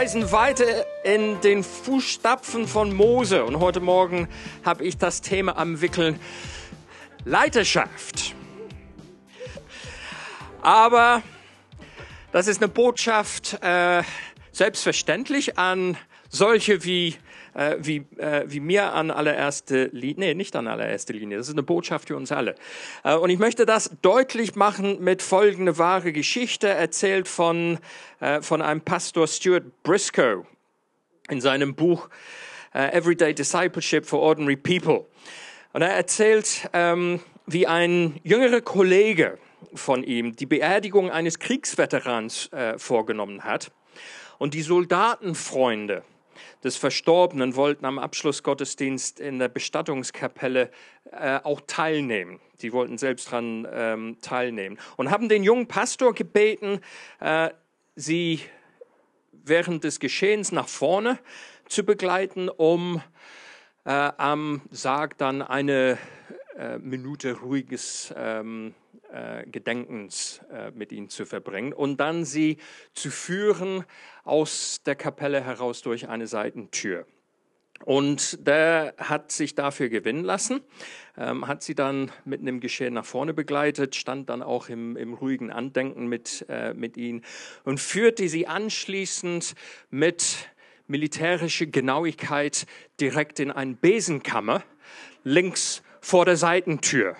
Reisen weiter in den Fußstapfen von Mose und heute Morgen habe ich das Thema am Wickeln Leiterschaft. Aber das ist eine Botschaft äh, selbstverständlich an solche wie äh, wie, äh, wie mir an allererste Linie, nee, nicht an allererste Linie, das ist eine Botschaft für uns alle. Äh, und ich möchte das deutlich machen mit folgende wahre Geschichte, erzählt von, äh, von einem Pastor Stuart Briscoe in seinem Buch äh, Everyday Discipleship for Ordinary People. Und er erzählt, ähm, wie ein jüngerer Kollege von ihm die Beerdigung eines Kriegsveterans äh, vorgenommen hat. Und die Soldatenfreunde des Verstorbenen wollten am Abschlussgottesdienst in der Bestattungskapelle äh, auch teilnehmen. Die wollten selbst daran ähm, teilnehmen und haben den jungen Pastor gebeten, äh, sie während des Geschehens nach vorne zu begleiten, um äh, am Sarg dann eine Minute ruhiges ähm, äh, Gedenkens äh, mit ihnen zu verbringen und dann sie zu führen aus der Kapelle heraus durch eine Seitentür. Und der hat sich dafür gewinnen lassen, ähm, hat sie dann mit einem Geschehen nach vorne begleitet, stand dann auch im, im ruhigen Andenken mit, äh, mit ihnen und führte sie anschließend mit militärischer Genauigkeit direkt in eine Besenkammer links vor der Seitentür.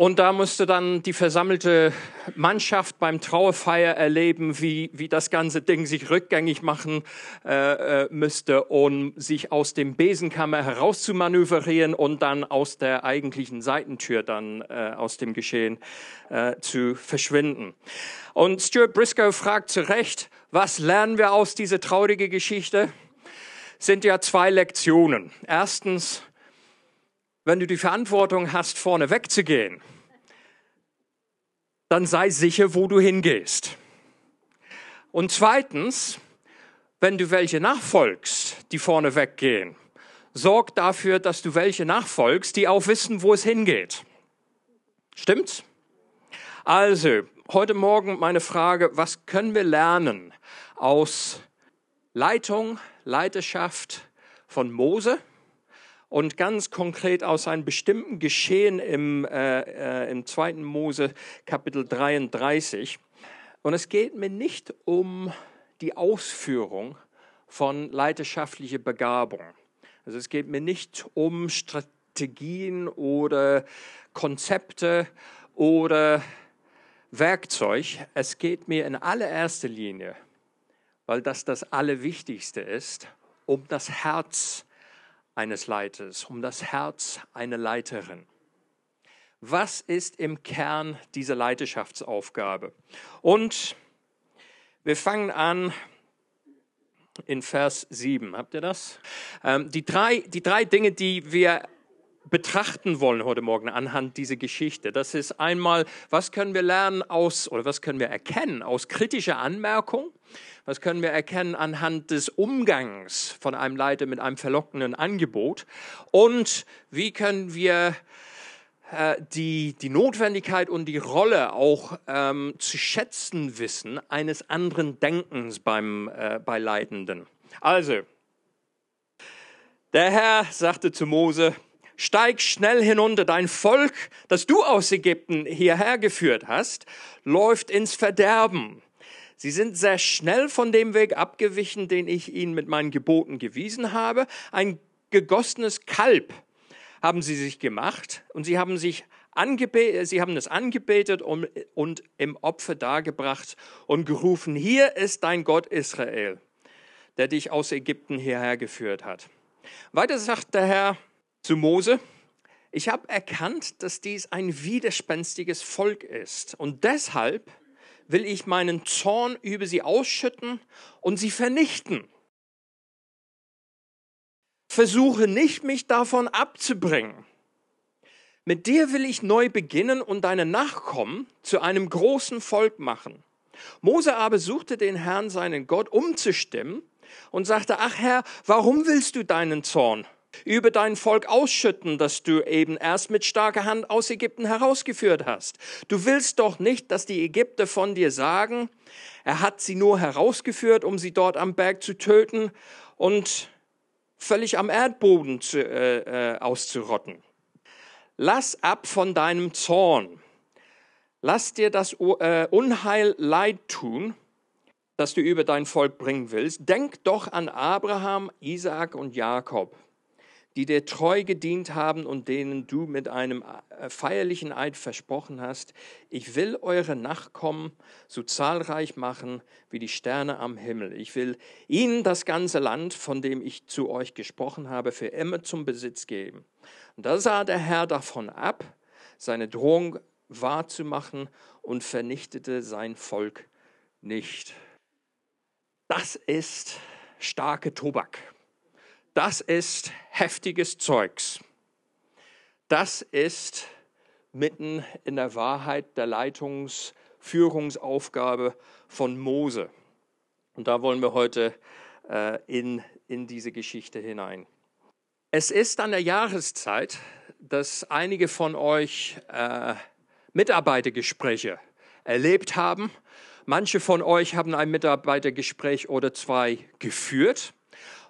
Und da musste dann die versammelte Mannschaft beim Trauerfeier erleben, wie, wie das ganze Ding sich rückgängig machen äh, äh, müsste, um sich aus dem Besenkammer herauszumanövrieren und dann aus der eigentlichen Seitentür dann äh, aus dem Geschehen äh, zu verschwinden. Und Stuart Briscoe fragt zu Recht, was lernen wir aus dieser traurigen Geschichte? Sind ja zwei Lektionen. Erstens, wenn du die Verantwortung hast, vorne wegzugehen, dann sei sicher, wo du hingehst. Und zweitens, wenn du welche nachfolgst, die vorne weggehen, sorg dafür, dass du welche nachfolgst, die auch wissen, wo es hingeht. Stimmt's? Also, heute Morgen meine Frage, was können wir lernen aus Leitung, Leiterschaft von Mose? Und ganz konkret aus einem bestimmten Geschehen im, äh, äh, im 2. Mose Kapitel 33. Und es geht mir nicht um die Ausführung von leidenschaftlicher Begabung. Also es geht mir nicht um Strategien oder Konzepte oder Werkzeug. Es geht mir in allererster Linie, weil das das Allerwichtigste ist, um das Herz eines Leiters, um das Herz einer Leiterin. Was ist im Kern dieser Leiterschaftsaufgabe? Und wir fangen an in Vers 7. Habt ihr das? Ähm, die, drei, die drei Dinge, die wir betrachten wollen heute Morgen anhand dieser Geschichte. Das ist einmal, was können wir lernen aus oder was können wir erkennen aus kritischer Anmerkung? Was können wir erkennen anhand des Umgangs von einem Leiter mit einem verlockenden Angebot? Und wie können wir äh, die, die Notwendigkeit und die Rolle auch ähm, zu schätzen wissen eines anderen Denkens beim, äh, bei Leitenden? Also, der Herr sagte zu Mose, steig schnell hinunter, dein Volk, das du aus Ägypten hierher geführt hast, läuft ins Verderben. Sie sind sehr schnell von dem Weg abgewichen, den ich ihnen mit meinen Geboten gewiesen habe. Ein gegossenes Kalb haben sie sich gemacht und sie haben sich angebetet, sie haben es angebetet und im Opfer dargebracht und gerufen, hier ist dein Gott Israel, der dich aus Ägypten hierher geführt hat. Weiter sagt der Herr, zu Mose, Ich habe erkannt, dass dies ein widerspenstiges Volk ist. Und deshalb will ich meinen Zorn über sie ausschütten und sie vernichten. Versuche nicht, mich davon abzubringen. Mit dir will ich neu beginnen und deine Nachkommen zu einem großen Volk machen. Mose aber suchte den Herrn, seinen Gott, umzustimmen und sagte, ach Herr, warum willst du deinen Zorn über dein Volk ausschütten, das du eben erst mit starker Hand aus Ägypten herausgeführt hast? Du willst doch nicht, dass die Ägypter von dir sagen, er hat sie nur herausgeführt, um sie dort am Berg zu töten und völlig am Erdboden zu, äh, äh, auszurotten. Lass ab von deinem Zorn. Lass dir das äh, Unheil leid tun, das du über dein Volk bringen willst. Denk doch an Abraham, Isaak und Jakob, die dir treu gedient haben und denen du mit einem äh, feierlichen Eid versprochen hast, ich will eure Nachkommen so zahlreich machen wie die Sterne am Himmel. Ich will ihnen das ganze Land, von dem ich zu euch gesprochen habe, für immer zum Besitz geben. Und da sah der Herr davon ab, seine Drohung wahrzumachen und vernichtete sein Volk nicht. Das ist starke Tobak. Das ist heftiges Zeugs. Das ist mitten in der Wahrheit der Leitungsführungsaufgabe von Mose. Und da wollen wir heute äh, in, in diese Geschichte hinein. Es ist an der Jahreszeit, dass einige von euch äh, Mitarbeitergespräche erlebt haben Manche von euch haben ein Mitarbeitergespräch oder zwei geführt.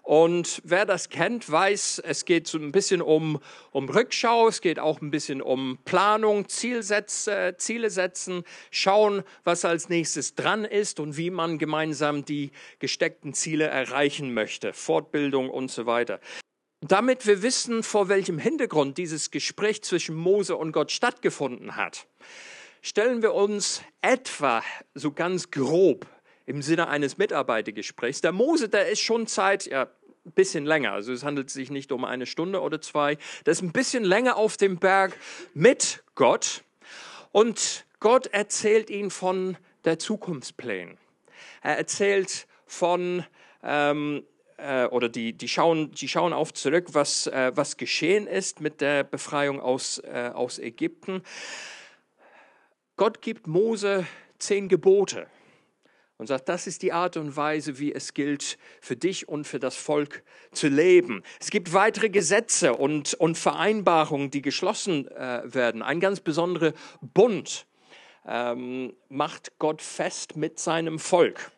Und wer das kennt, weiß, es geht so ein bisschen um, um Rückschau, es geht auch ein bisschen um Planung, Zielsätze, Ziele setzen, schauen, was als nächstes dran ist und wie man gemeinsam die gesteckten Ziele erreichen möchte, Fortbildung und so weiter. Damit wir wissen, vor welchem Hintergrund dieses Gespräch zwischen Mose und Gott stattgefunden hat, stellen wir uns etwa so ganz grob im Sinne eines Mitarbeitergesprächs. Der Mose, der ist schon Zeit, ja, ein bisschen länger, also es handelt sich nicht um eine Stunde oder zwei, der ist ein bisschen länger auf dem Berg mit Gott und Gott erzählt ihn von der Zukunftspläne. Er erzählt von ähm, äh, oder die, die, schauen, die schauen auf zurück, was, äh, was geschehen ist mit der Befreiung aus, äh, aus Ägypten. Gott gibt Mose zehn Gebote und sagt, das ist die Art und Weise, wie es gilt, für dich und für das Volk zu leben. Es gibt weitere Gesetze und, und Vereinbarungen, die geschlossen äh, werden. Ein ganz besonderer Bund ähm, macht Gott fest mit seinem Volk.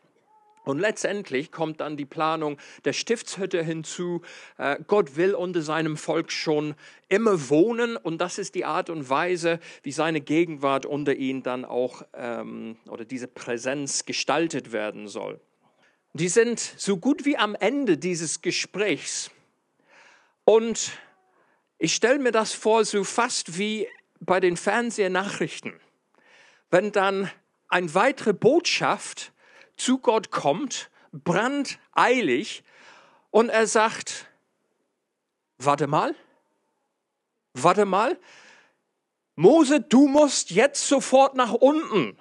Und letztendlich kommt dann die Planung der Stiftshütte hinzu. Äh, Gott will unter seinem Volk schon immer wohnen und das ist die Art und Weise, wie seine Gegenwart unter ihnen dann auch ähm, oder diese Präsenz gestaltet werden soll. Die sind so gut wie am Ende dieses Gesprächs und ich stelle mir das vor, so fast wie bei den Fernsehnachrichten, wenn dann eine weitere Botschaft zu Gott kommt, brandeilig, und er sagt, warte mal, warte mal, Mose, du musst jetzt sofort nach unten,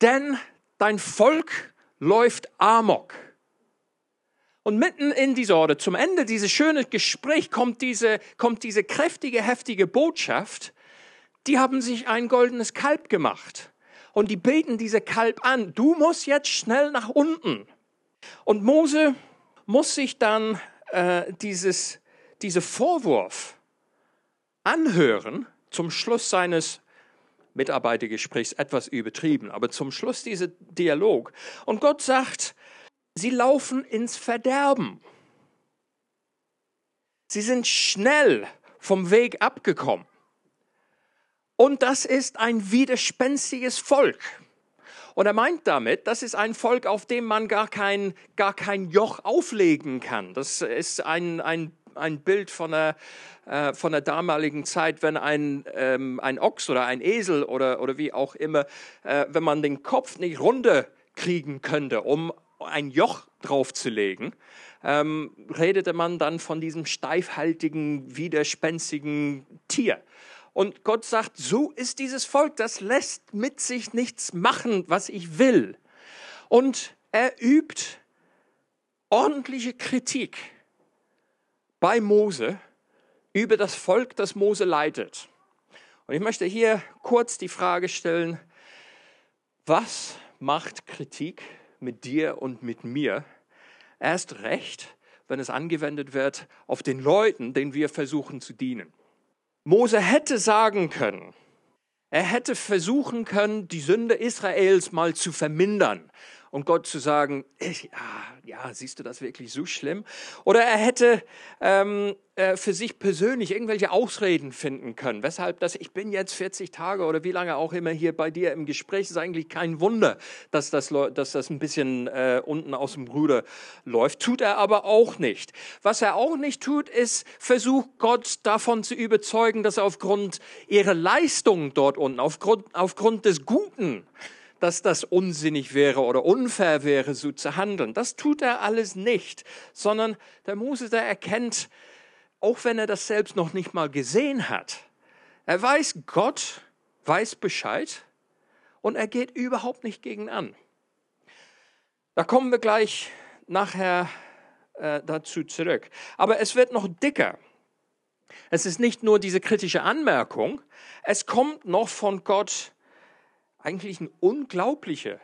denn dein Volk läuft amok. Und mitten in dieser, oder zum Ende dieses schönen Gespräch kommt diese, kommt diese kräftige, heftige Botschaft, die haben sich ein goldenes Kalb gemacht und die beten diese Kalb an. Du musst jetzt schnell nach unten. Und Mose muss sich dann äh, dieses, diese Vorwurf anhören zum Schluss seines Mitarbeitergesprächs etwas übertrieben, aber zum Schluss dieser Dialog. Und Gott sagt, sie laufen ins Verderben. Sie sind schnell vom Weg abgekommen. Und das ist ein widerspenstiges Volk. Und er meint damit, das ist ein Volk, auf dem man gar kein, gar kein Joch auflegen kann. Das ist ein, ein, ein Bild von der, äh, von der damaligen Zeit, wenn ein, ähm, ein Ochs oder ein Esel oder, oder wie auch immer, äh, wenn man den Kopf nicht runter kriegen könnte, um ein Joch draufzulegen, ähm, redete man dann von diesem steifhaltigen, widerspenstigen Tier. Und Gott sagt, so ist dieses Volk, das lässt mit sich nichts machen, was ich will. Und er übt ordentliche Kritik bei Mose über das Volk, das Mose leitet. Und ich möchte hier kurz die Frage stellen, was macht Kritik mit dir und mit mir? Erst recht, wenn es angewendet wird auf den Leuten, denen wir versuchen zu dienen. Mose hätte sagen können, er hätte versuchen können, die Sünde Israels mal zu vermindern und Gott zu sagen, ich, ah, ja, siehst du das wirklich so schlimm? Oder er hätte ähm, äh, für sich persönlich irgendwelche Ausreden finden können, weshalb das, ich bin jetzt 40 Tage oder wie lange auch immer hier bei dir im Gespräch, ist eigentlich kein Wunder, dass das, dass das ein bisschen äh, unten aus dem Ruder läuft. Tut er aber auch nicht. Was er auch nicht tut, ist, versucht Gott davon zu überzeugen, dass er aufgrund ihrer Leistungen dort unten, aufgrund, aufgrund des Guten, dass das unsinnig wäre oder unfair wäre, so zu handeln. Das tut er alles nicht, sondern der Mose, der erkennt, auch wenn er das selbst noch nicht mal gesehen hat, er weiß, Gott weiß Bescheid und er geht überhaupt nicht gegen an. Da kommen wir gleich nachher äh, dazu zurück. Aber es wird noch dicker. Es ist nicht nur diese kritische Anmerkung, es kommt noch von Gott eigentlich ein unglaublicher,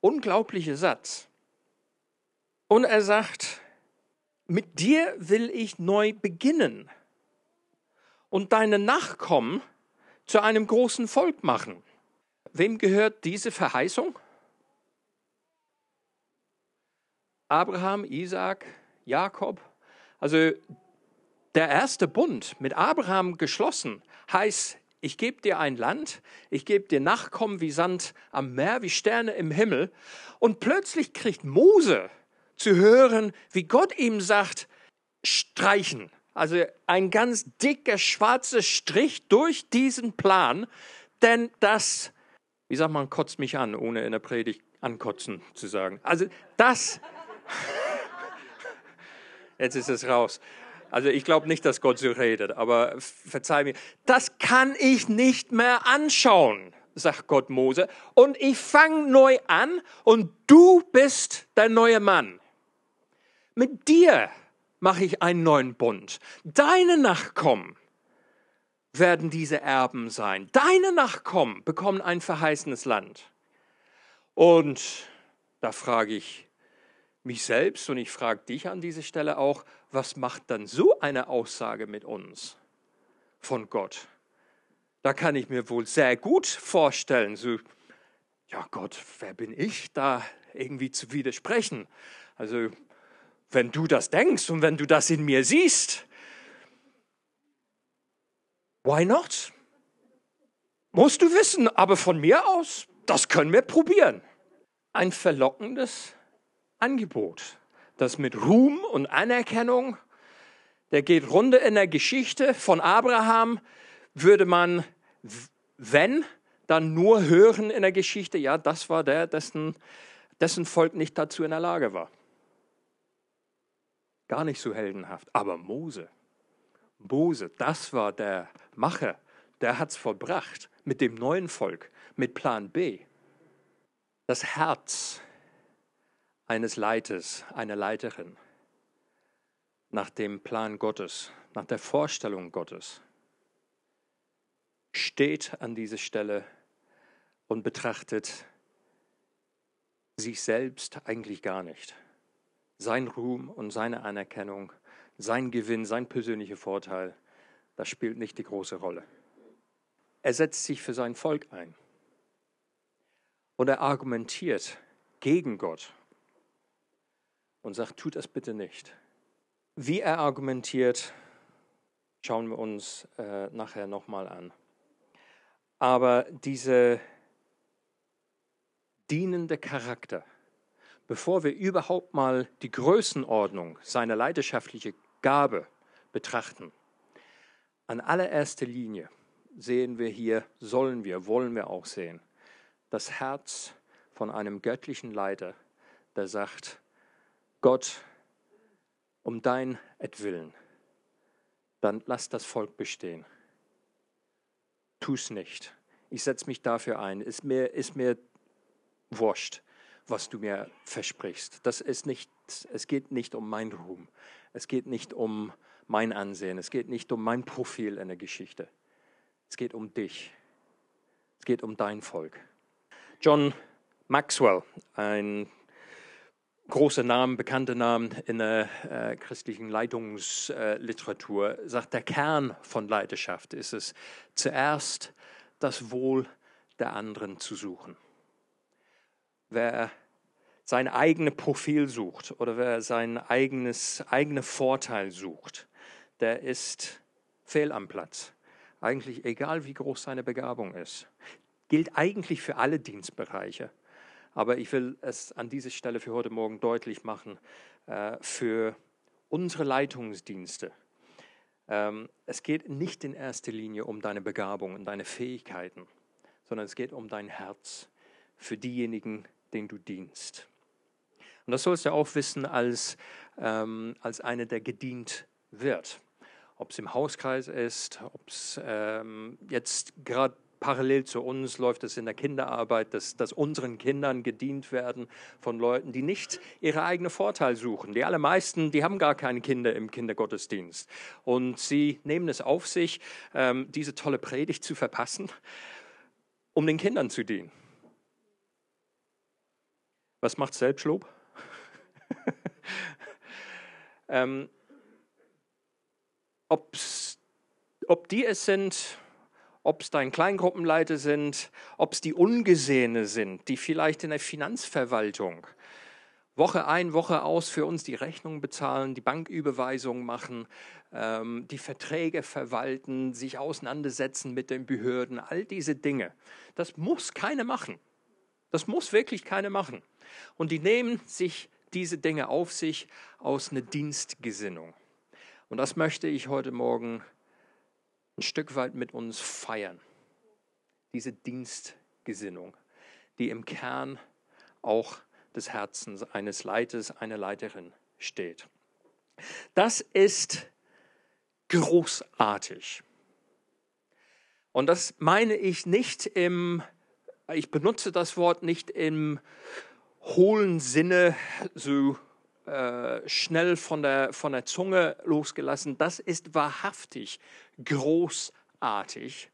unglaublicher Satz. Und er sagt, mit dir will ich neu beginnen und deine Nachkommen zu einem großen Volk machen. Wem gehört diese Verheißung? Abraham, Isaac, Jakob. Also der erste Bund mit Abraham geschlossen heißt, ich gebe dir ein Land, ich gebe dir Nachkommen wie Sand am Meer, wie Sterne im Himmel. Und plötzlich kriegt Mose zu hören, wie Gott ihm sagt, streichen. Also ein ganz dicker schwarzer Strich durch diesen Plan, denn das, wie sagt man, kotzt mich an, ohne in der Predigt ankotzen zu sagen. Also das, jetzt ist es raus. Also ich glaube nicht, dass Gott so redet, aber verzeih mir, das kann ich nicht mehr anschauen, sagt Gott Mose. Und ich fange neu an und du bist der neue Mann. Mit dir mache ich einen neuen Bund. Deine Nachkommen werden diese Erben sein. Deine Nachkommen bekommen ein verheißenes Land. Und da frage ich mich selbst und ich frage dich an dieser Stelle auch, was macht dann so eine Aussage mit uns von Gott? Da kann ich mir wohl sehr gut vorstellen, so, ja Gott, wer bin ich, da irgendwie zu widersprechen? Also, wenn du das denkst und wenn du das in mir siehst, why not? Musst du wissen, aber von mir aus, das können wir probieren. Ein verlockendes Angebot das mit Ruhm und Anerkennung, der geht runter in der Geschichte von Abraham, würde man, wenn, dann nur hören in der Geschichte, ja, das war der, dessen, dessen Volk nicht dazu in der Lage war. Gar nicht so heldenhaft. Aber Mose, Mose, das war der Macher, der hat es vollbracht mit dem neuen Volk, mit Plan B. Das Herz eines Leiters, einer Leiterin, nach dem Plan Gottes, nach der Vorstellung Gottes, steht an dieser Stelle und betrachtet sich selbst eigentlich gar nicht. Sein Ruhm und seine Anerkennung, sein Gewinn, sein persönlicher Vorteil, das spielt nicht die große Rolle. Er setzt sich für sein Volk ein und er argumentiert gegen Gott und sagt, tut das bitte nicht. Wie er argumentiert, schauen wir uns äh, nachher nochmal an. Aber dieser dienende Charakter, bevor wir überhaupt mal die Größenordnung seiner leidenschaftlichen Gabe betrachten, an allererster Linie sehen wir hier, sollen wir, wollen wir auch sehen, das Herz von einem göttlichen Leiter, der sagt, Gott, um dein Willen, dann lass das Volk bestehen. Tu es nicht. Ich setze mich dafür ein. Ist mir, ist mir wurscht, was du mir versprichst. Das ist nicht, es geht nicht um mein Ruhm. Es geht nicht um mein Ansehen. Es geht nicht um mein Profil in der Geschichte. Es geht um dich. Es geht um dein Volk. John Maxwell, ein großer Name, bekannter Name in der äh, christlichen Leitungsliteratur, sagt, der Kern von Leidenschaft ist es, zuerst das Wohl der anderen zu suchen. Wer sein eigenes Profil sucht oder wer sein eigenes eigene Vorteil sucht, der ist fehl am Platz. Eigentlich egal, wie groß seine Begabung ist. Gilt eigentlich für alle Dienstbereiche. Aber ich will es an dieser Stelle für heute Morgen deutlich machen, äh, für unsere Leitungsdienste. Ähm, es geht nicht in erster Linie um deine Begabung und deine Fähigkeiten, sondern es geht um dein Herz für diejenigen, denen du dienst. Und das sollst du auch wissen als, ähm, als einer, der gedient wird. Ob es im Hauskreis ist, ob es ähm, jetzt gerade parallel zu uns läuft es in der Kinderarbeit, dass, dass unseren Kindern gedient werden von Leuten, die nicht ihre eigene Vorteil suchen. Die allermeisten, die haben gar keine Kinder im Kindergottesdienst. Und sie nehmen es auf sich, ähm, diese tolle Predigt zu verpassen, um den Kindern zu dienen. Was macht Selbstlob? ähm, ob die es sind, ob es dein Kleingruppenleiter sind, ob es die Ungesehene sind, die vielleicht in der Finanzverwaltung Woche ein, Woche aus für uns die Rechnung bezahlen, die Banküberweisungen machen, ähm, die Verträge verwalten, sich auseinandersetzen mit den Behörden, all diese Dinge. Das muss keine machen. Das muss wirklich keine machen. Und die nehmen sich diese Dinge auf sich aus einer Dienstgesinnung. Und das möchte ich heute Morgen ein Stück weit mit uns feiern. Diese Dienstgesinnung, die im Kern auch des Herzens eines Leiters, einer Leiterin steht. Das ist großartig. Und das meine ich nicht im, ich benutze das Wort nicht im hohlen Sinne, so äh, schnell von der, von der Zunge losgelassen. Das ist wahrhaftig großartig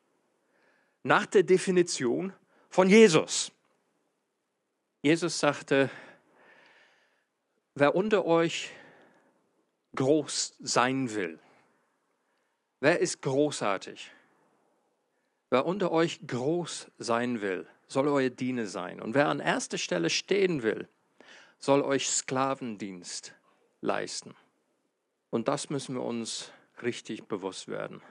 nach der Definition von Jesus. Jesus sagte, wer unter euch groß sein will, wer ist großartig? Wer unter euch groß sein will, soll euer Diener sein. Und wer an erster Stelle stehen will, soll euch Sklavendienst leisten. Und das müssen wir uns richtig bewusst werden.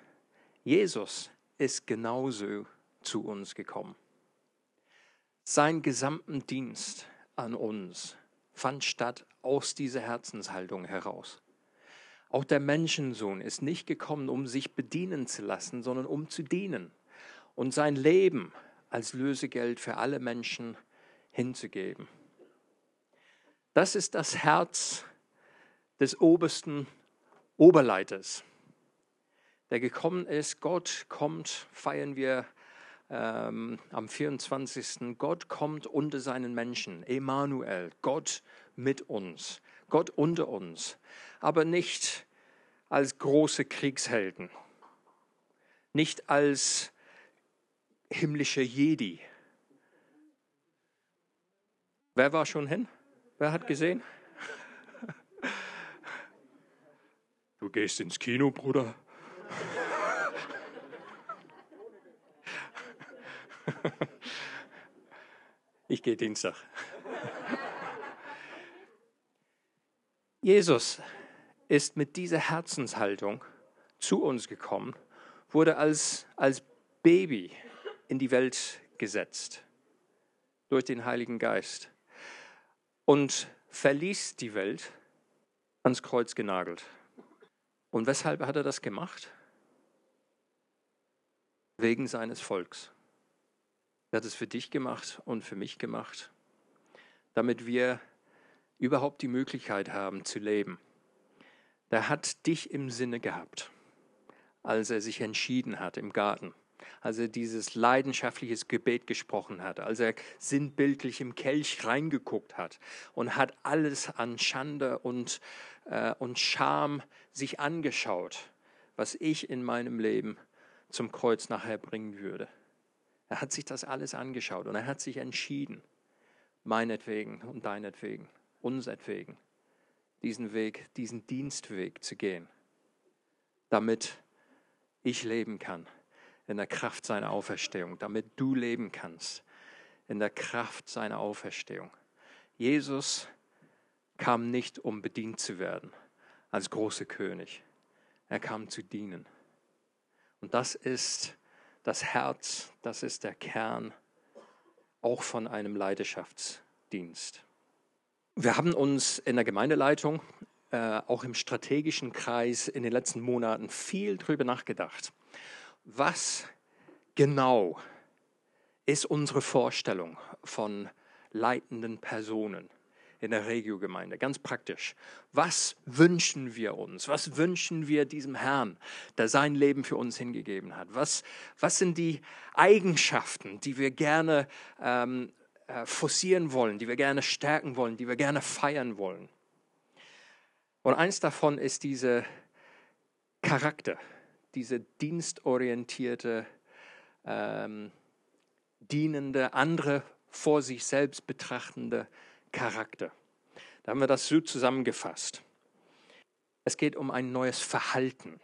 Jesus ist genauso zu uns gekommen. Sein gesamten Dienst an uns fand statt aus dieser Herzenshaltung heraus. Auch der Menschensohn ist nicht gekommen, um sich bedienen zu lassen, sondern um zu dienen und sein Leben als Lösegeld für alle Menschen hinzugeben. Das ist das Herz des obersten Oberleiters, der gekommen ist. Gott kommt, feiern wir ähm, am 24. Gott kommt unter seinen Menschen. Emanuel, Gott mit uns, Gott unter uns, aber nicht als große Kriegshelden, nicht als himmlische Jedi. Wer war schon hin? Wer hat gesehen? Du gehst ins Kino, Bruder. Ich gehe Dienstag. Jesus ist mit dieser Herzenshaltung zu uns gekommen, wurde als, als Baby in die Welt gesetzt durch den Heiligen Geist und verließ die Welt ans Kreuz genagelt. Und weshalb hat er das gemacht? Wegen seines Volks. Er hat es für dich gemacht und für mich gemacht, damit wir überhaupt die Möglichkeit haben zu leben, der hat dich im Sinne gehabt, als er sich entschieden hat im Garten, als er dieses leidenschaftliches Gebet gesprochen hat, als er sinnbildlich im Kelch reingeguckt hat und hat alles an Schande und, äh, und Scham sich angeschaut, was ich in meinem Leben zum Kreuz nachher bringen würde. Er hat sich das alles angeschaut und er hat sich entschieden, meinetwegen und deinetwegen, unsertwegen, diesen Weg, diesen Dienstweg zu gehen, damit ich leben kann in der Kraft seiner Auferstehung, damit du leben kannst in der Kraft seiner Auferstehung. Jesus kam nicht, um bedient zu werden als großer König. Er kam zu dienen. Und das ist das Herz, das ist der Kern auch von einem Leidenschaftsdienst. Wir haben uns in der Gemeindeleitung, äh, auch im strategischen Kreis in den letzten Monaten viel darüber nachgedacht. Was genau ist unsere Vorstellung von leitenden Personen? in der Regiogemeinde. Ganz praktisch. Was wünschen wir uns? Was wünschen wir diesem Herrn, der sein Leben für uns hingegeben hat? Was, was sind die Eigenschaften, die wir gerne ähm, äh, forcieren wollen, die wir gerne stärken wollen, die wir gerne feiern wollen? Und eins davon ist diese Charakter, diese dienstorientierte, ähm, dienende, andere vor sich selbst betrachtende Charakter. Da haben wir das so zusammengefasst. Es geht um ein neues Verhalten.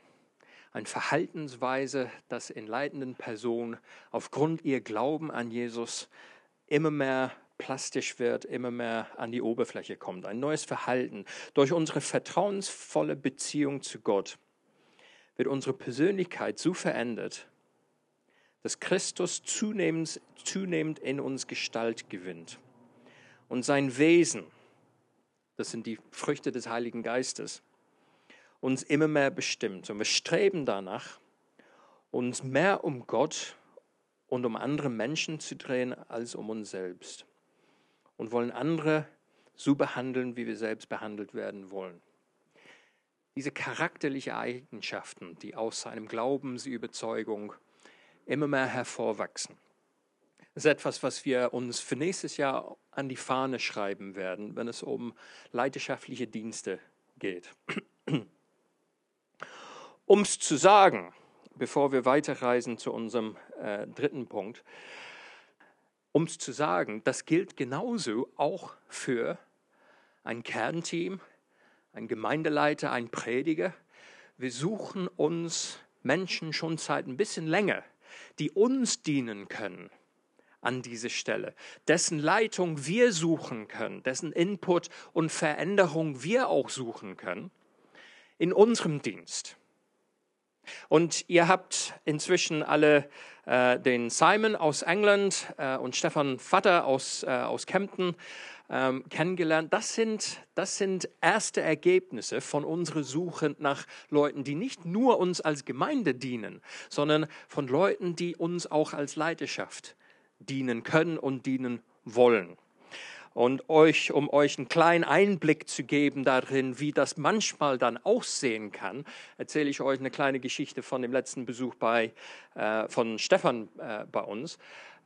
Eine Verhaltensweise, das in leitenden Personen aufgrund ihr Glauben an Jesus immer mehr plastisch wird, immer mehr an die Oberfläche kommt. Ein neues Verhalten. Durch unsere vertrauensvolle Beziehung zu Gott wird unsere Persönlichkeit so verändert, dass Christus zunehmend, zunehmend in uns Gestalt gewinnt und sein Wesen, das sind die Früchte des Heiligen Geistes, uns immer mehr bestimmt. Und wir streben danach, uns mehr um Gott und um andere Menschen zu drehen als um uns selbst. Und wollen andere so behandeln, wie wir selbst behandelt werden wollen. Diese charakterlichen Eigenschaften, die aus seinem Glaubensüberzeugung immer mehr hervorwachsen. Das ist etwas, was wir uns für nächstes Jahr an die Fahne schreiben werden, wenn es um leidenschaftliche Dienste geht. Um es zu sagen, bevor wir weiterreisen zu unserem äh, dritten Punkt, um es zu sagen, das gilt genauso auch für ein Kernteam, ein Gemeindeleiter, ein Prediger. Wir suchen uns Menschen schon seit ein bisschen länger, die uns dienen können an diese Stelle, dessen Leitung wir suchen können, dessen Input und Veränderung wir auch suchen können in unserem Dienst. Und ihr habt inzwischen alle äh, den Simon aus England äh, und Stefan Vatter aus, äh, aus Kempten ähm, kennengelernt. Das sind, das sind erste Ergebnisse von unserer Suche nach Leuten, die nicht nur uns als Gemeinde dienen, sondern von Leuten, die uns auch als Leidenschaft dienen können und dienen wollen. Und euch, um euch einen kleinen Einblick zu geben darin, wie das manchmal dann aussehen kann, erzähle ich euch eine kleine Geschichte von dem letzten Besuch bei, äh, von Stefan äh, bei uns.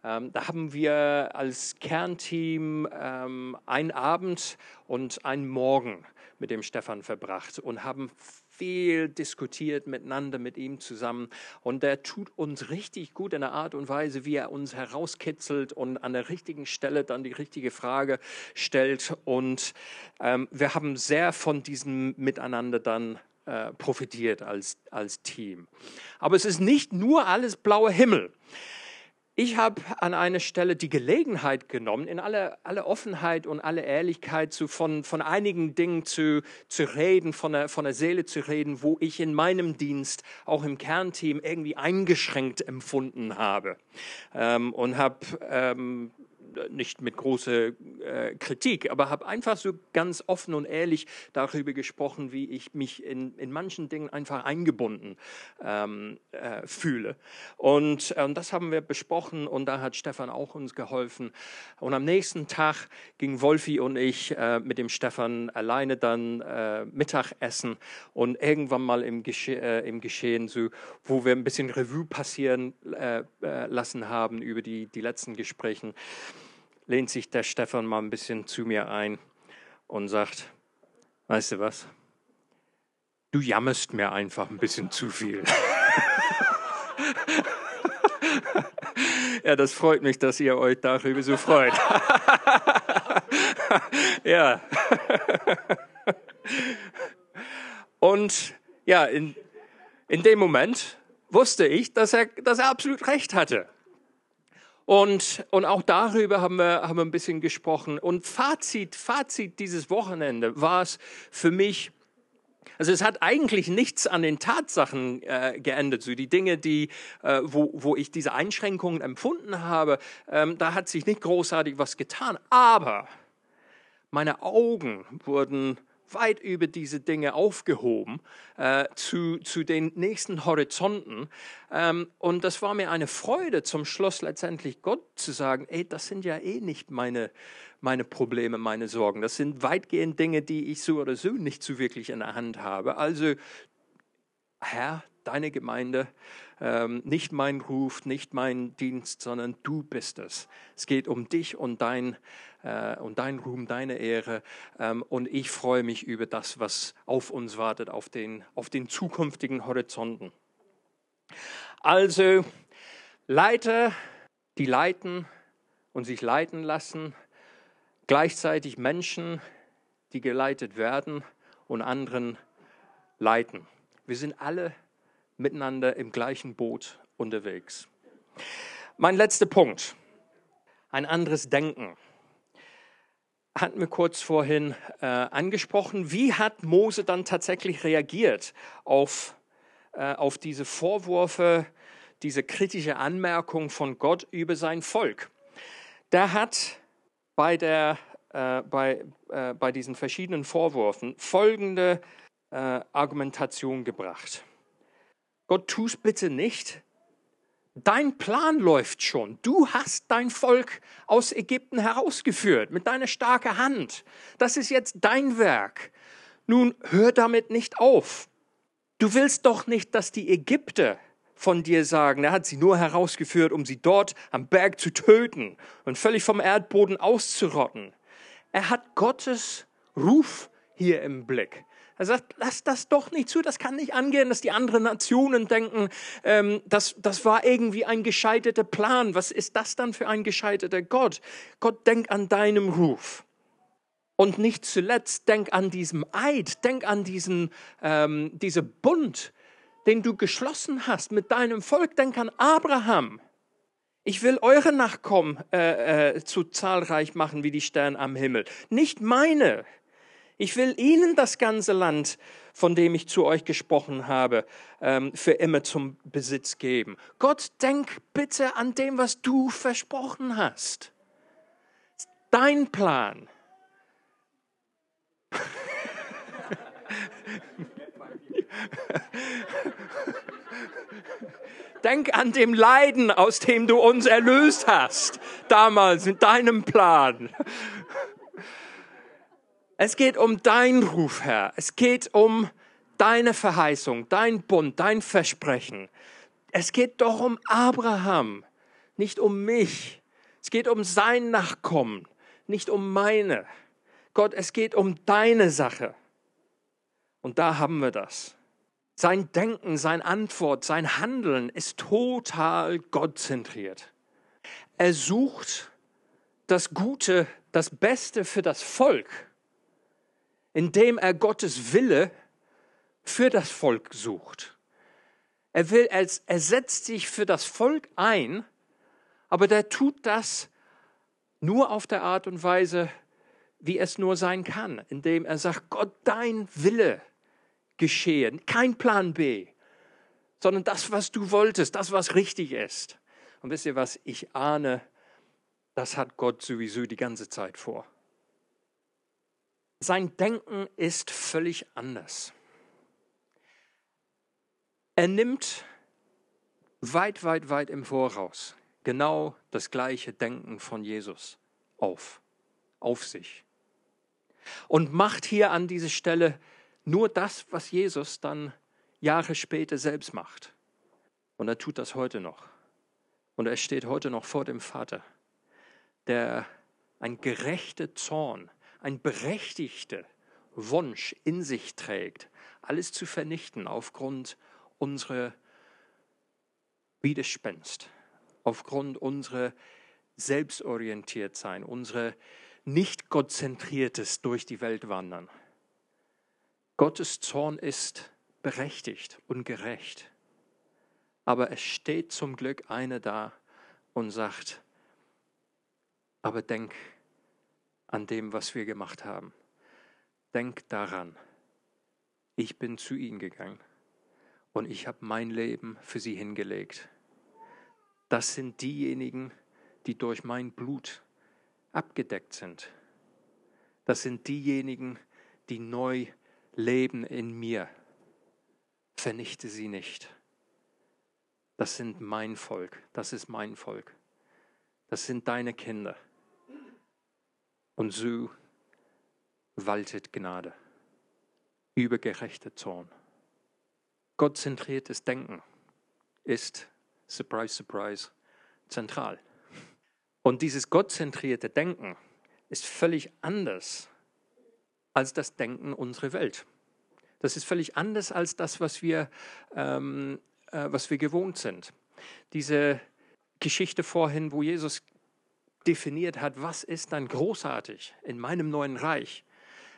Ähm, da haben wir als Kernteam ähm, einen Abend und einen Morgen mit dem Stefan verbracht und haben viel diskutiert miteinander mit ihm zusammen. Und der tut uns richtig gut in der Art und Weise, wie er uns herauskitzelt und an der richtigen Stelle dann die richtige Frage stellt. Und ähm, wir haben sehr von diesem Miteinander dann äh, profitiert als, als Team. Aber es ist nicht nur alles blauer Himmel. Ich habe an einer Stelle die Gelegenheit genommen, in aller, aller Offenheit und aller Ehrlichkeit zu, von, von einigen Dingen zu, zu reden, von der, von der Seele zu reden, wo ich in meinem Dienst, auch im Kernteam, irgendwie eingeschränkt empfunden habe. Ähm, und habe ähm, nicht mit großer äh, Kritik, aber habe einfach so ganz offen und ehrlich darüber gesprochen, wie ich mich in, in manchen Dingen einfach eingebunden ähm, äh, fühle. Und, äh, und das haben wir besprochen und da hat Stefan auch uns geholfen. Und am nächsten Tag ging Wolfi und ich äh, mit dem Stefan alleine dann äh, Mittagessen und irgendwann mal im, Gesche äh, im Geschehen, so, wo wir ein bisschen Revue passieren lassen haben über die, die letzten Gespräche, lehnt sich der Stefan mal ein bisschen zu mir ein und sagt, weißt du was, du jammerst mir einfach ein bisschen zu viel. ja, das freut mich, dass ihr euch darüber so freut. ja. Und ja, in, in dem Moment wusste ich, dass er, dass er absolut recht hatte. Und, und auch darüber haben wir, haben wir ein bisschen gesprochen. Und Fazit, Fazit dieses Wochenende war es für mich, also es hat eigentlich nichts an den Tatsachen äh, geändert. So die Dinge, die, äh, wo, wo ich diese Einschränkungen empfunden habe, ähm, da hat sich nicht großartig was getan. Aber meine Augen wurden weit über diese Dinge aufgehoben äh, zu, zu den nächsten Horizonten. Ähm, und das war mir eine Freude, zum Schluss letztendlich Gott zu sagen, ey, das sind ja eh nicht meine, meine Probleme, meine Sorgen. Das sind weitgehend Dinge, die ich so oder so nicht so wirklich in der Hand habe. Also, Herr, deine Gemeinde, ähm, nicht mein Ruf, nicht mein Dienst, sondern du bist es. Es geht um dich und dein, äh, und dein Ruhm, deine Ehre. Ähm, und ich freue mich über das, was auf uns wartet, auf den, auf den zukünftigen Horizonten. Also Leiter, die leiten und sich leiten lassen, gleichzeitig Menschen, die geleitet werden und anderen leiten. Wir sind alle miteinander im gleichen Boot unterwegs. Mein letzter Punkt, ein anderes Denken. Hatten wir kurz vorhin äh, angesprochen. Wie hat Mose dann tatsächlich reagiert auf, äh, auf diese Vorwürfe, diese kritische Anmerkung von Gott über sein Volk? Der hat bei, der, äh, bei, äh, bei diesen verschiedenen Vorwürfen folgende äh, Argumentation gebracht. Gott, tu es bitte nicht. Dein Plan läuft schon. Du hast dein Volk aus Ägypten herausgeführt mit deiner starken Hand. Das ist jetzt dein Werk. Nun hör damit nicht auf. Du willst doch nicht, dass die Ägypter von dir sagen, er hat sie nur herausgeführt, um sie dort am Berg zu töten und völlig vom Erdboden auszurotten. Er hat Gottes Ruf hier im Blick. Er sagt, lass das doch nicht zu, das kann nicht angehen, dass die anderen Nationen denken, ähm, das, das war irgendwie ein gescheiterter Plan. Was ist das dann für ein gescheiterter Gott? Gott, denk an deinem Ruf. Und nicht zuletzt, denk an diesem Eid, denk an diesen ähm, diese Bund, den du geschlossen hast mit deinem Volk. Denk an Abraham. Ich will eure Nachkommen äh, äh, zu zahlreich machen wie die Sterne am Himmel, nicht meine. Ich will ihnen das ganze Land, von dem ich zu euch gesprochen habe, ähm, für immer zum Besitz geben. Gott, denk bitte an dem, was du versprochen hast. Dein Plan. Denk an dem Leiden, aus dem du uns erlöst hast, damals in deinem Plan. Es geht um deinen Ruf, Herr. Es geht um deine Verheißung, dein Bund, dein Versprechen. Es geht doch um Abraham, nicht um mich. Es geht um sein Nachkommen, nicht um meine. Gott, es geht um deine Sache. Und da haben wir das. Sein Denken, sein Antwort, sein Handeln ist total gottzentriert. Er sucht das Gute, das Beste für das Volk indem er Gottes Wille für das Volk sucht. Er will, er, setzt sich für das Volk ein, aber der tut das nur auf der Art und Weise, wie es nur sein kann, indem er sagt, Gott, dein Wille geschehe, kein Plan B, sondern das, was du wolltest, das, was richtig ist. Und wisst ihr was, ich ahne, das hat Gott sowieso die ganze Zeit vor. Sein Denken ist völlig anders. Er nimmt weit, weit, weit im Voraus genau das gleiche Denken von Jesus auf, auf sich. Und macht hier an dieser Stelle nur das, was Jesus dann Jahre später selbst macht. Und er tut das heute noch. Und er steht heute noch vor dem Vater, der ein gerechter Zorn, ein berechtigter Wunsch in sich trägt, alles zu vernichten aufgrund unserer Widerspenst, aufgrund unserer Selbstorientiertsein, unserer nicht gottzentriertes durch die Welt wandern. Gottes Zorn ist berechtigt und gerecht. Aber es steht zum Glück einer da und sagt, aber denk an dem, was wir gemacht haben. Denk daran, ich bin zu ihnen gegangen und ich habe mein Leben für sie hingelegt. Das sind diejenigen, die durch mein Blut abgedeckt sind. Das sind diejenigen, die neu leben in mir. Vernichte sie nicht. Das sind mein Volk, das ist mein Volk. Das sind deine Kinder. Und so waltet Gnade über gerechte Zorn. Gottzentriertes Denken ist, surprise, surprise, zentral. Und dieses gottzentrierte Denken ist völlig anders als das Denken unserer Welt. Das ist völlig anders als das, was wir, ähm, äh, was wir gewohnt sind. Diese Geschichte vorhin, wo Jesus definiert hat, was ist dann großartig in meinem neuen Reich.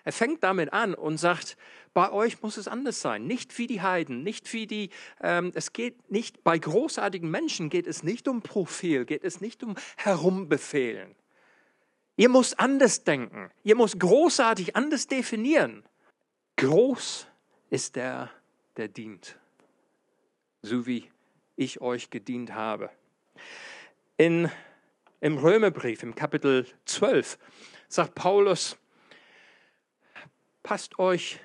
Er fängt damit an und sagt, bei euch muss es anders sein, nicht wie die Heiden, nicht wie die, ähm, es geht nicht, bei großartigen Menschen geht es nicht um Profil, geht es nicht um Herumbefehlen. Ihr müsst anders denken, ihr müsst großartig anders definieren. Groß ist der, der dient, so wie ich euch gedient habe. In, Im Römerbrief, im Kapitel 12, sagt Paulus, passt euch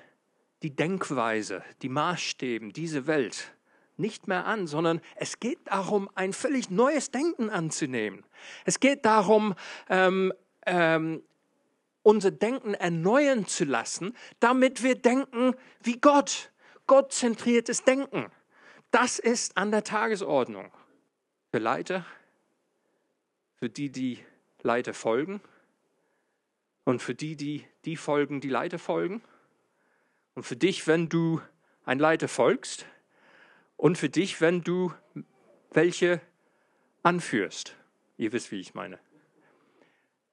die Denkweise, die Maßstäben, diese Welt nicht mehr an, sondern es geht darum, ein völlig neues Denken anzunehmen. Es geht darum, ähm, ähm, unser Denken erneuern zu lassen, damit wir denken wie Gott. Gottzentriertes Denken. Das ist an der Tagesordnung. Für Leiter, für die, die Leiter folgen und für die, die die folgen, die Leiter folgen. Und für dich, wenn du ein Leiter folgst und für dich, wenn du welche anführst. Ihr wisst, wie ich meine.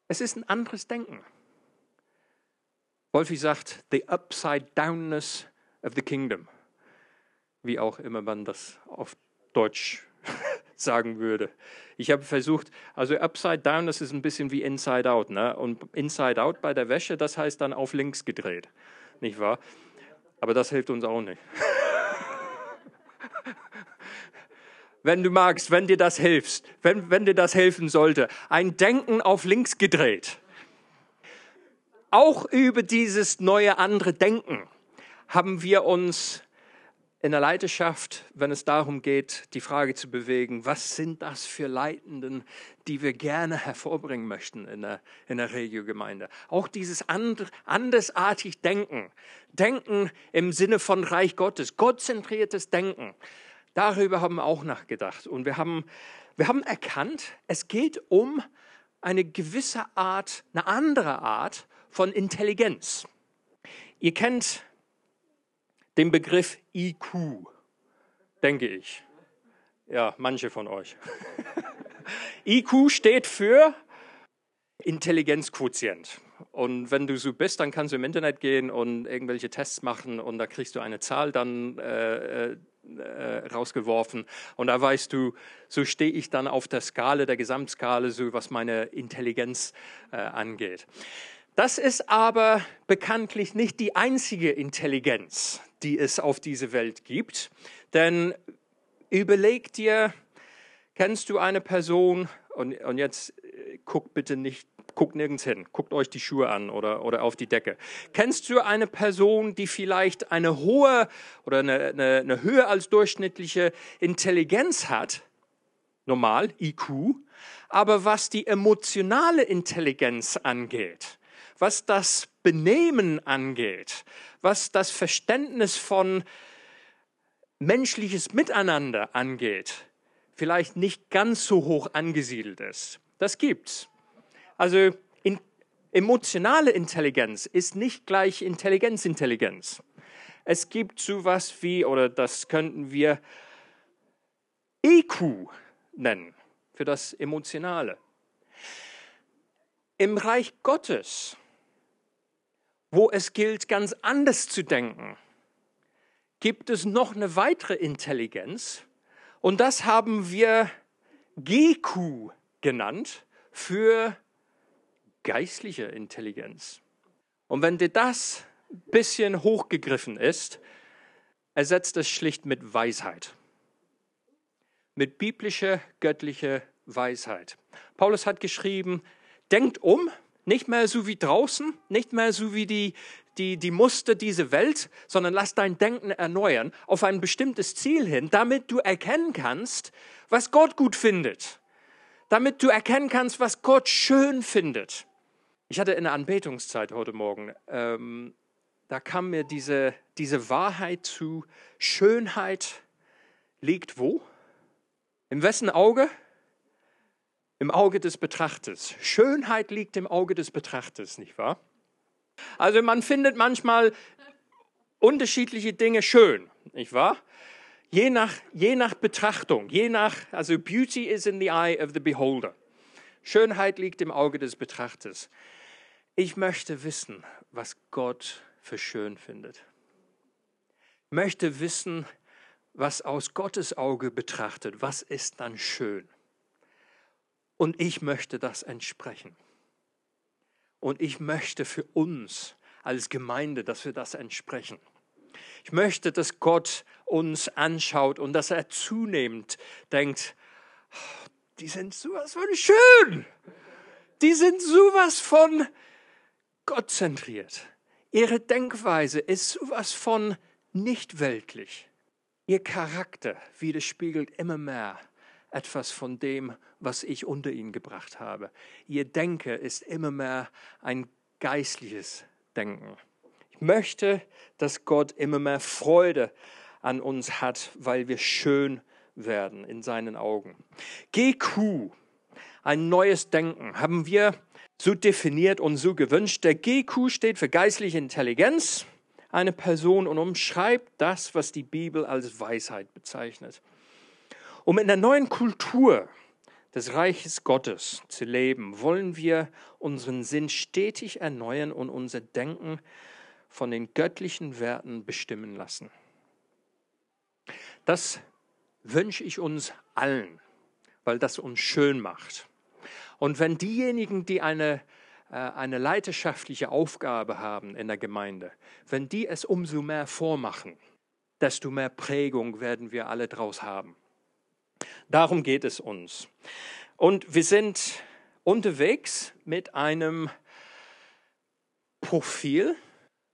Es ist ein anderes Denken. Wolfi sagt, the upside downness of the kingdom. Wie auch immer man das auf Deutsch sagen würde. Ich habe versucht, also upside down, das ist ein bisschen wie inside out. Ne? Und inside out bei der Wäsche, das heißt dann auf links gedreht. Nicht wahr? Aber das hilft uns auch nicht. wenn du magst, wenn dir das hilft, wenn, wenn dir das helfen sollte, ein Denken auf links gedreht. Auch über dieses neue andere Denken haben wir uns in der Leiterschaft, wenn es darum geht, die Frage zu bewegen, was sind das für Leitenden, die wir gerne hervorbringen möchten in der, in der Regiogemeinde. Auch dieses and, andersartig Denken, Denken im Sinne von Reich Gottes, gottzentriertes Denken, Darüber haben wir auch nachgedacht. Und wir haben, wir haben erkannt, es geht um eine gewisse Art, eine andere Art von Intelligenz. Ihr kennt den Begriff IQ, denke ich. Ja, manche von euch. IQ steht für Intelligenzquotient. Und wenn du so bist, dann kannst du im Internet gehen und irgendwelche Tests machen und da kriegst du eine Zahl dann äh, äh rausgeworfen. Und da weißt du, so stehe ich dann auf der Skala, der Gesamtskala, so was meine Intelligenz äh, angeht. Das ist aber bekanntlich nicht die einzige Intelligenz, die es auf dieser Welt gibt. Denn überleg dir, kennst du eine Person, und, und jetzt äh, guck bitte nicht guckt nirgends hin, guckt euch die Schuhe an oder, oder auf die Decke. Kennst du eine Person, die vielleicht eine hohe oder eine, eine, eine höher als durchschnittliche Intelligenz hat, normal, IQ, aber was die emotionale Intelligenz angeht, was das Benehmen angeht, was das Verständnis von menschliches Miteinander angeht, vielleicht nicht ganz so hoch angesiedelt ist. Das gibt's. Also in, emotionale Intelligenz ist nicht gleich Intelligenzintelligenz. Es gibt sowas wie, oder das könnten wir EQ nennen, für das Emotionale. Im Reich Gottes, wo es gilt, ganz anders zu denken, gibt es noch eine weitere Intelligenz und das haben wir GQ genannt für geistliche Intelligenz. Und wenn dir das ein bisschen hochgegriffen ist, ersetzt es schlicht mit Weisheit. Mit biblischer, göttlicher Weisheit. Paulus hat geschrieben, denkt um, nicht mehr so wie draußen, nicht mehr so wie die, die, die Muster dieser Welt, sondern lass dein Denken erneuern auf ein bestimmtes Ziel hin, damit du erkennen kannst, was Gott gut findet. Damit du erkennen kannst, was Gott schön findet. Ich hatte in der Anbetungszeit heute Morgen, ähm, da kam mir diese, diese Wahrheit zu, Schönheit liegt wo? Im wessen Auge? Im Auge des Betrachters. Schönheit liegt im Auge des Betrachters, nicht wahr? Also man findet manchmal unterschiedliche Dinge schön, nicht wahr? Je nach, je nach Betrachtung, je nach, also Beauty is in the eye of the beholder. Schönheit liegt im Auge des Betrachters. Ich möchte wissen, was Gott für schön findet. Möchte wissen, was aus Gottes Auge betrachtet, was ist dann schön. Und ich möchte das entsprechen. Und ich möchte für uns als Gemeinde, dass wir das entsprechen. Ich möchte, dass Gott uns anschaut und dass er zunehmend denkt, die sind sowas von schön. Die sind sowas von Gott zentriert. Ihre Denkweise ist sowas von nicht weltlich. Ihr Charakter widerspiegelt immer mehr etwas von dem, was ich unter ihnen gebracht habe. Ihr Denken ist immer mehr ein geistliches Denken. Ich möchte, dass Gott immer mehr Freude an uns hat, weil wir schön werden in seinen Augen. GQ, ein neues Denken, haben wir so definiert und so gewünscht. Der GQ steht für geistliche Intelligenz, eine Person und umschreibt das, was die Bibel als Weisheit bezeichnet. Um in der neuen Kultur des Reiches Gottes zu leben, wollen wir unseren Sinn stetig erneuern und unser Denken von den göttlichen Werten bestimmen lassen. Das wünsche ich uns allen, weil das uns schön macht. Und wenn diejenigen, die eine, äh, eine leidenschaftliche Aufgabe haben in der Gemeinde, wenn die es umso mehr vormachen, desto mehr Prägung werden wir alle draus haben. Darum geht es uns. Und wir sind unterwegs mit einem Profil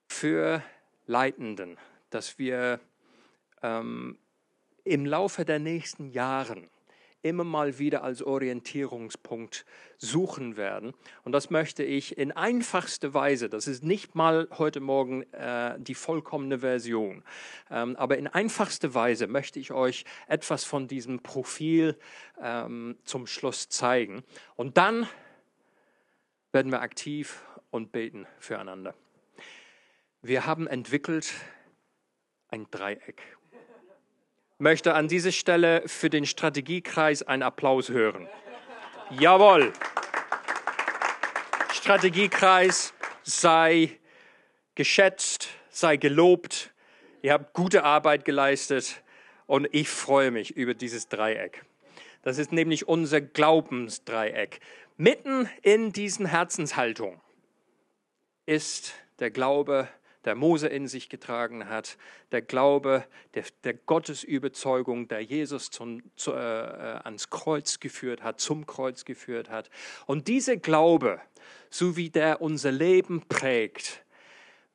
für Leitenden, das wir ähm, im Laufe der nächsten Jahren immer mal wieder als Orientierungspunkt suchen werden. Und das möchte ich in einfachster Weise, das ist nicht mal heute Morgen äh, die vollkommene Version, ähm, aber in einfachster Weise möchte ich euch etwas von diesem Profil ähm, zum Schluss zeigen. Und dann werden wir aktiv und beten füreinander. Wir haben entwickelt ein Dreieck möchte an dieser Stelle für den Strategiekreis einen Applaus hören. Jawohl. Strategiekreis sei geschätzt, sei gelobt. Ihr habt gute Arbeit geleistet und ich freue mich über dieses Dreieck. Das ist nämlich unser Glaubensdreieck. Mitten in diesen Herzenshaltung ist der Glaube, der Mose in sich getragen hat, der Glaube, der, der Gottesüberzeugung, der Jesus zum, zu, äh, äh ans Kreuz geführt hat, zum Kreuz geführt hat. Und dieser Glaube, so wie der unser Leben prägt,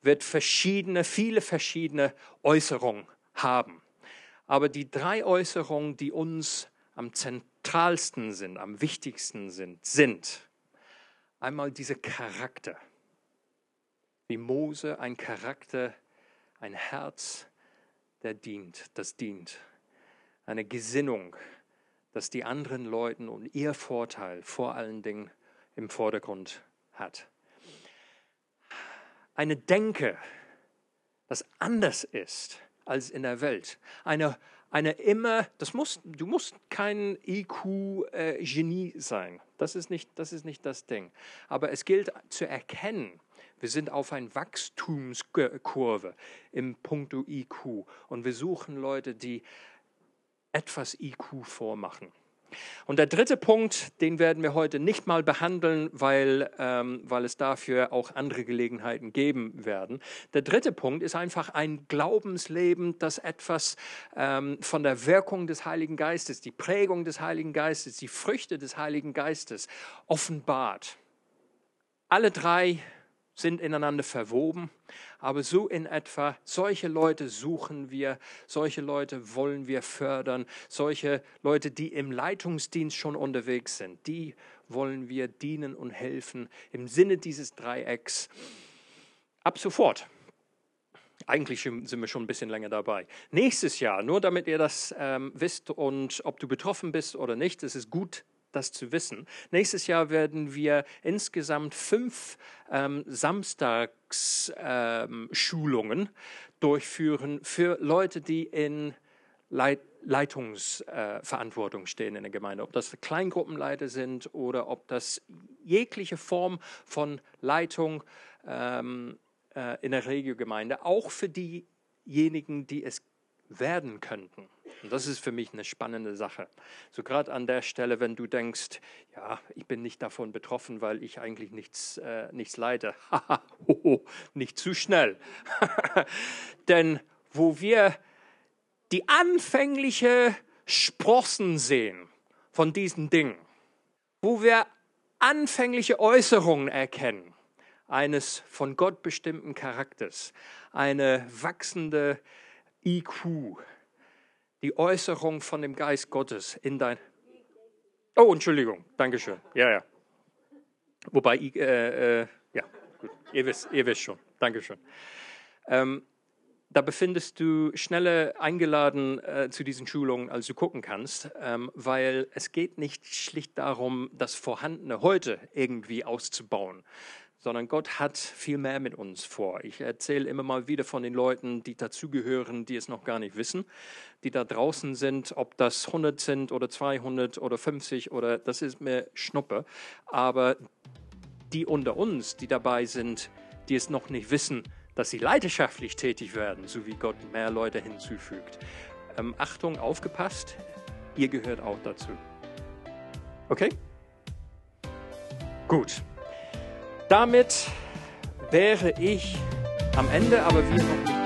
wird verschiedene, viele verschiedene Äußerungen haben. Aber die drei Äußerungen, die uns am zentralsten sind, am wichtigsten sind, sind einmal dieser Charakter. Wie Mose ein Charakter, ein Herz, der dient, das dient. Eine Gesinnung, dass die anderen Leuten und ihr Vorteil vor allen Dingen im Vordergrund hat. Eine Denke, das anders ist als in der Welt. Eine, eine immer, das muss, du musst kein IQ-Genie äh, sein. Das ist, nicht, das ist nicht das Ding. Aber es gilt zu erkennen, wir sind auf einer Wachstumskurve im Punkto IQ und wir suchen Leute, die etwas IQ vormachen. Und der dritte Punkt, den werden wir heute nicht mal behandeln, weil, ähm, weil es dafür auch andere Gelegenheiten geben werden. Der dritte Punkt ist einfach ein Glaubensleben, das etwas ähm, von der Wirkung des Heiligen Geistes, die Prägung des Heiligen Geistes, die Früchte des Heiligen Geistes offenbart. Alle drei sind ineinander verwoben, aber so in etwa, solche Leute suchen wir, solche Leute wollen wir fördern, solche Leute, die im Leitungsdienst schon unterwegs sind, die wollen wir dienen und helfen im Sinne dieses Dreiecks ab sofort. Eigentlich sind wir schon ein bisschen länger dabei. Nächstes Jahr, nur damit ihr das ähm, wisst und ob du betroffen bist oder nicht, es ist gut, das zu wissen. Nächstes Jahr werden wir insgesamt fünf ähm, Samstagsschulungen ähm, durchführen für Leute, die in Leit Leitungsverantwortung äh, stehen in der Gemeinde. Ob das Kleingruppenleiter sind oder ob das jegliche Form von Leitung ähm, äh, in der Regiogemeinde, auch für diejenigen, die es werden könnten. Und das ist für mich eine spannende Sache. So gerade an der Stelle, wenn du denkst, ja, ich bin nicht davon betroffen, weil ich eigentlich nichts, äh, nichts leide. nicht zu schnell. Denn wo wir die anfängliche Sprossen sehen von diesen Dingen, wo wir anfängliche Äußerungen erkennen, eines von Gott bestimmten Charakters, eine wachsende IQ, die Äußerung von dem Geist Gottes in dein. Oh, Entschuldigung, Dankeschön. Ja, ja. Wobei, äh, äh, ja, gut, ihr wisst, ihr wisst schon. Dankeschön. Ähm, da befindest du schneller eingeladen äh, zu diesen Schulungen, als du gucken kannst, ähm, weil es geht nicht schlicht darum, das Vorhandene heute irgendwie auszubauen, sondern Gott hat viel mehr mit uns vor. Ich erzähle immer mal wieder von den Leuten, die dazugehören, die es noch gar nicht wissen, die da draußen sind, ob das 100 sind oder 200 oder 50 oder das ist mir Schnuppe. Aber die unter uns, die dabei sind, die es noch nicht wissen, dass sie leidenschaftlich tätig werden, so wie Gott mehr Leute hinzufügt. Ähm, Achtung, aufgepasst, ihr gehört auch dazu. Okay? Gut. Damit wäre ich am Ende, aber wir noch nicht